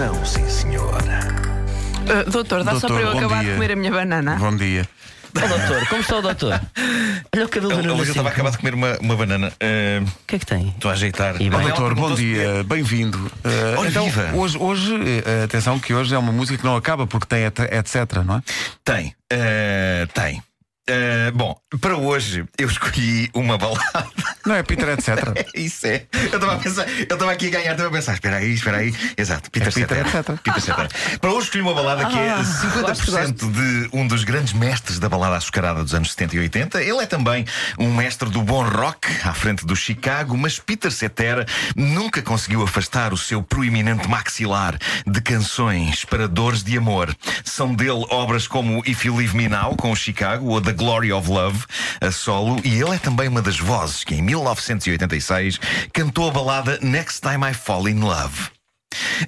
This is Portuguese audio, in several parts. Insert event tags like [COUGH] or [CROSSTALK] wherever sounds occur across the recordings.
Emoção, sim, senhora. Uh, doutor, dá só Doutor, para eu bom acabar dia. de comer a minha banana? Bom dia. Ó doutor, como está o doutor? Olha o cabelo Eu, do eu Nuno estava a acabar de comer uma, uma banana. Eh, O que é que tem? Estou a ajeitar. E bem. Ela Doutor, bom perguntou-se- dia, bem-vindo. Eh, Ora, então, viva. hoje, hoje eh, atenção que hoje é uma música que não acaba porque tem et- etc, não é? Tem, eh, tem. Eh, bom, para hoje eu escolhi uma balada. [LAUGHS] Não é Peter etc. [LAUGHS] Isso é. Eu estava a pensar, eu estava aqui a ganhar, estava a pensar, espera aí, espera aí. Exato, Peter, É Peter. Cetera. Peter Cetera. Para hoje escolhi uma balada que é 50% de um dos grandes mestres da balada açucarada dos anos 70 e 80. Ele é também um mestre do bom rock à frente do Chicago, mas Peter Cetera nunca conseguiu afastar o seu proeminente maxilar de canções para dores de amor. São dele obras como If You Leave Me Now, com o Chicago, ou The Glory of Love, a solo, e ele é também uma das vozes que, em 1986, cantou a balada Next Time I Fall in Love.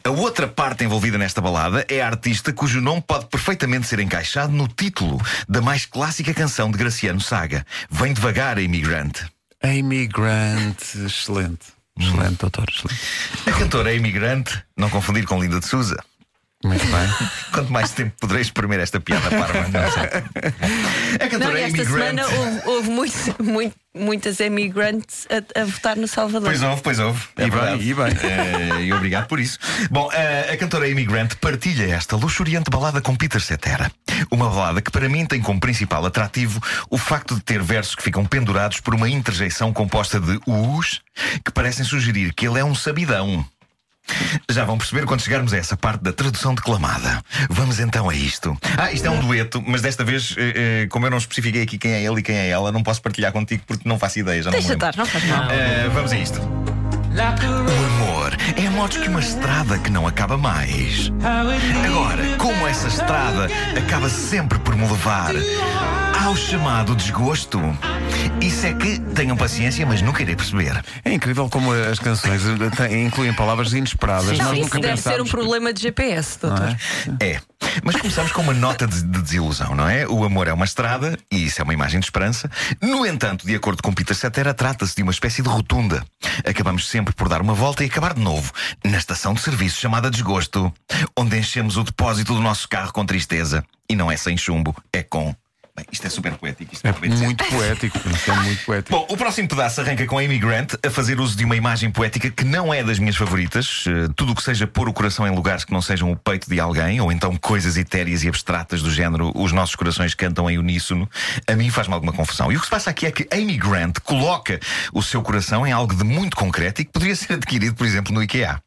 A outra parte envolvida nesta balada é a artista cujo nome pode perfeitamente ser encaixado no título da mais clássica canção de Graciano Saga. Vem devagar, imigrante. Amy Grant, excelente. Excelente, doutor, excelente. A cantora é imigrante, não confundir com Linda de Souza. Muito bem. [LAUGHS] Quanto mais tempo poderei exprimir esta piada parva, não sei. A Não, cantora e é esta imigrante. semana houve, houve muito- muito- muitas emigrantes a, a votar no Salvador. Pois houve, pois houve. É e verdade, bem. e bem. Eh, e obrigado por isso. Bom, eh, a cantora imigrante partilha esta luxuriante balada com Peter Cetera. Uma balada que para mim tem como principal atrativo o facto de ter versos que ficam pendurados por uma interjeição composta de us que parecem sugerir que ele é um sabidão. Já vão perceber quando chegarmos a essa parte da tradução declamada. Vamos então a isto. Ah, isto é um dueto, mas desta vez, eh, eh, como eu não especifiquei aqui quem é ele e quem é ela, não posso partilhar contigo porque não faço ideia. Já não me Deixa lembro. estar, não faz mal. Eh, vamos a isto. É a modos que uma estrada que não acaba mais. Agora, como essa estrada acaba sempre por me levar ao chamado desgosto, isso é que tenham paciência, mas nunca irei perceber. É incrível como as canções eh, incluem palavras inesperadas. Sim, Nós sim, nunca isso deve ser um problema de GPS, não doutor. é? É. Mas começamos com uma nota de, de desilusão, não é? O amor é uma estrada e isso é uma imagem de esperança. No entanto, de acordo com Peter Cetera, trata-se de uma espécie de rotunda. Acabamos sempre por dar uma volta e acabar de novo na estação de serviço chamada Desgosto, onde enchemos o depósito do nosso carro com tristeza. E não é sem chumbo, é com. Bem, isto é super poético. Isto É muito poético. [LAUGHS] Isto é muito poético. Bom, o próximo pedaço arranca com a Amy Grant a fazer uso de uma imagem poética que não é das minhas favoritas. Eh, tudo o que seja pôr o coração em lugares que não sejam o peito de alguém, ou então coisas etéreas e abstratas do género os nossos corações cantam em uníssono, a mim faz-me alguma confusão. E o que se passa aqui é que Amy Grant coloca o seu coração em algo de muito concreto e que poderia ser adquirido, por exemplo, no IKEA.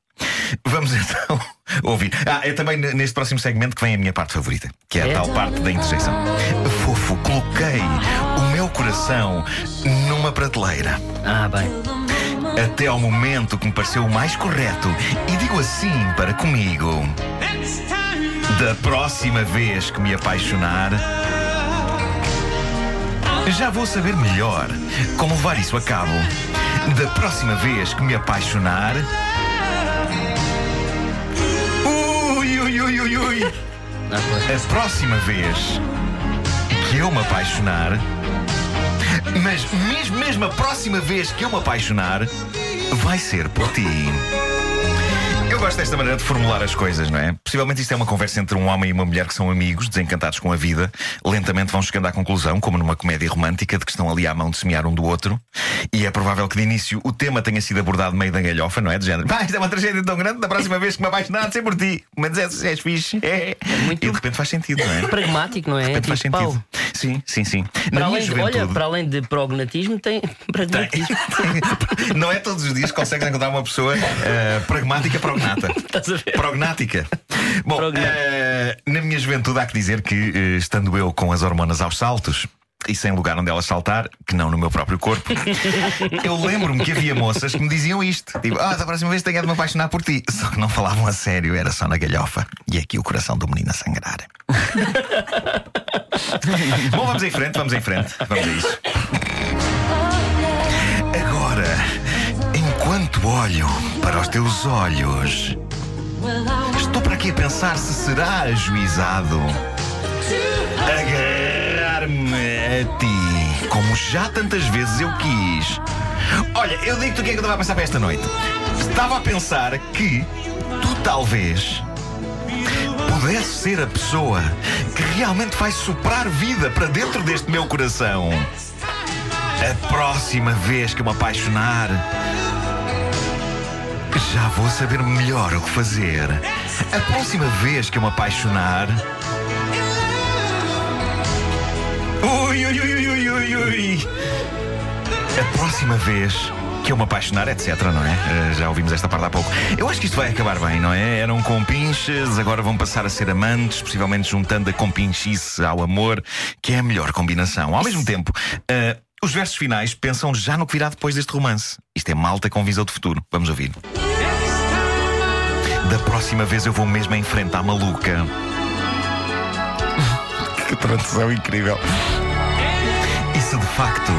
Vamos então [LAUGHS] ouvir. Ah, é também neste próximo segmento que vem a minha parte favorita, que é a É? tal parte da interjeição. Fofo, coloquei o meu coração numa prateleira. Ah, bem. Até ao momento que me pareceu o mais correto. E digo assim para comigo: Da próxima vez que me apaixonar, já vou saber melhor como levar isso a cabo. Da próxima vez que me apaixonar. Ui, ui, ui, ui. A próxima vez que eu me apaixonar, mas mesmo, mesmo a próxima vez que eu me apaixonar, vai ser por ti. Eu gosto desta maneira de formular as coisas, não é? Possivelmente isto é uma conversa entre um homem e uma mulher que são amigos, desencantados com a vida. Lentamente vão chegando à conclusão, como numa comédia romântica, de que estão ali à mão de semear um do outro. E é provável que de início o tema tenha sido abordado meio da galhofa, não é? De género, pá, isto é uma tragédia tão grande, da próxima vez que me apaixonar, ser por ti. Mas és, és fixe. É. muito- E de repente faz sentido, não é? [LAUGHS] Pragmático, não é? De repente faz Tipo, sentido. pau. Sim, sim, sim. Para além, de, olha, para além de prognatismo, tem [LAUGHS] pragmatismo. [LAUGHS] Não é todos os dias que consegues encontrar uma pessoa eh, pragmática prognata. [LAUGHS] Estás a ver? Prognática. Bom, eh, na minha juventude há que dizer que, eh, estando eu com as hormonas aos saltos. E sem lugar onde elas saltar, que não no meu próprio corpo, [LAUGHS] eu lembro-me que havia moças que me diziam isto: tipo, ah, da próxima vez tenho de me apaixonar por ti. Só que não falavam a sério, era só na galhofa. E aqui o coração do menino a sangrar. [LAUGHS] Bom, vamos em frente, vamos em frente. Vamos a isso. Olho para os teus olhos, estou para aqui a pensar se será ajuizado agarrar-me a ti, como já tantas vezes eu quis. Olha, eu digo-te o que é que eu estava a pensar para esta noite. Estava a pensar que tu talvez pudesse ser a pessoa que realmente vai soprar vida para dentro deste meu coração, a próxima vez que eu me apaixonar, já vou saber melhor o que fazer. A próxima vez que eu me apaixonar. Ui, ui, ui, ui, ui, ui. A próxima vez que eu me apaixonar, etc, não é? Eh, Já ouvimos esta parte há pouco. Eu acho que isto vai acabar bem, não é? Eram compinches, agora vão passar a ser amantes, possivelmente juntando a compinchice ao amor, que é a melhor combinação. Ao mesmo tempo, os versos finais pensam já no que virá depois deste romance. Isto é malta com visão de futuro. Vamos ouvir. Da próxima vez eu vou mesmo em frente à maluca. [LAUGHS] Que tradução incrível. E se de facto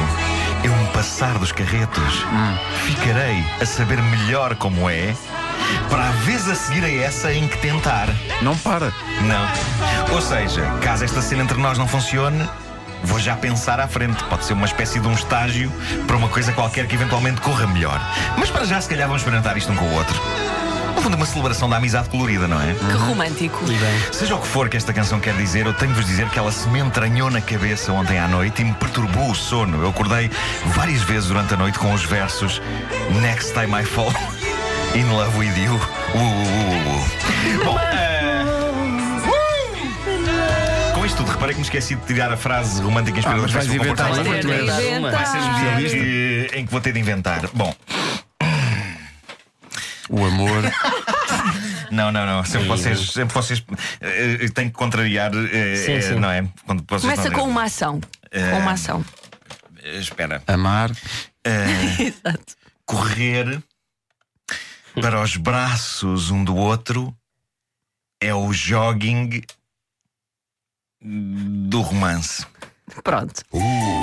eu me passar dos carretos, ficarei a saber melhor como é, para a vez a seguir a essa em que tentar. Não para. Não. Ou seja, caso esta cena entre nós não funcione, vou já pensar à frente. Pode ser uma espécie de um estágio para uma coisa qualquer que eventualmente corra melhor. Mas para já, se calhar, vamos experimentar isto um com o outro. No fundo, uma celebração da amizade colorida, não é? Que romântico. E bem. Seja o que for que esta canção quer dizer, eu tenho de vos dizer que ela se me entranhou na cabeça ontem à noite e me perturbou o sono. Eu acordei várias vezes durante a noite com os versos Next time I fall [LAUGHS] in love with you. Uh, uh, uh, uh. Bom, eh, reparei que me esqueci de tirar a frase romântica inspiradora. Ah, mas vais inventar, uma. Vai ser que- em que vou ter de inventar. Bom, O amor. não, não, não. Sempre Sim. vocês, sempre vocês eh, têm que contrariar, eh, Sim, sim. não é? Quando vocês Começa a com uma ação. É. Com uma ação. Espera. Amar. [LAUGHS] Exato. correr para os braços um do outro é o jogging do romance. Pronto. É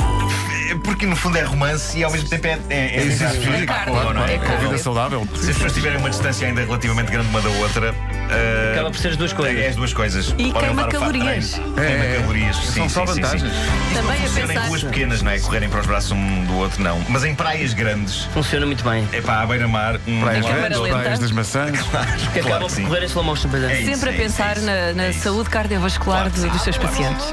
Porque no fundo é romance e ao mesmo tempo é, é, é Exercício físico, claro, Não é? é a vida saudável. Se as pessoas tiverem uma distância ainda relativamente grande uma da outra, eh, Acaba por ser as duas coisas. É as duas coisas. E Podem queima levar o fato de calorias. treino. É, Queima é. calorias. São Sim, só sim, sim, vantagens. sim. Isto Também não a funciona em pensar- ruas pequenas, não é? Correrem para os braços um do outro, não. Mas em praias grandes, Funciona muito bem. é para à beira-mar, um Praias câmara grandes, lenta. praias das maçãs. [LAUGHS] Que Claro acaba que por sim. correr em slow motion, é. É isso, Sempre a é isso, pensar é isso. na, na É isso. saúde cardiovascular Claro que do- sim, dos seus claro que sim. pacientes.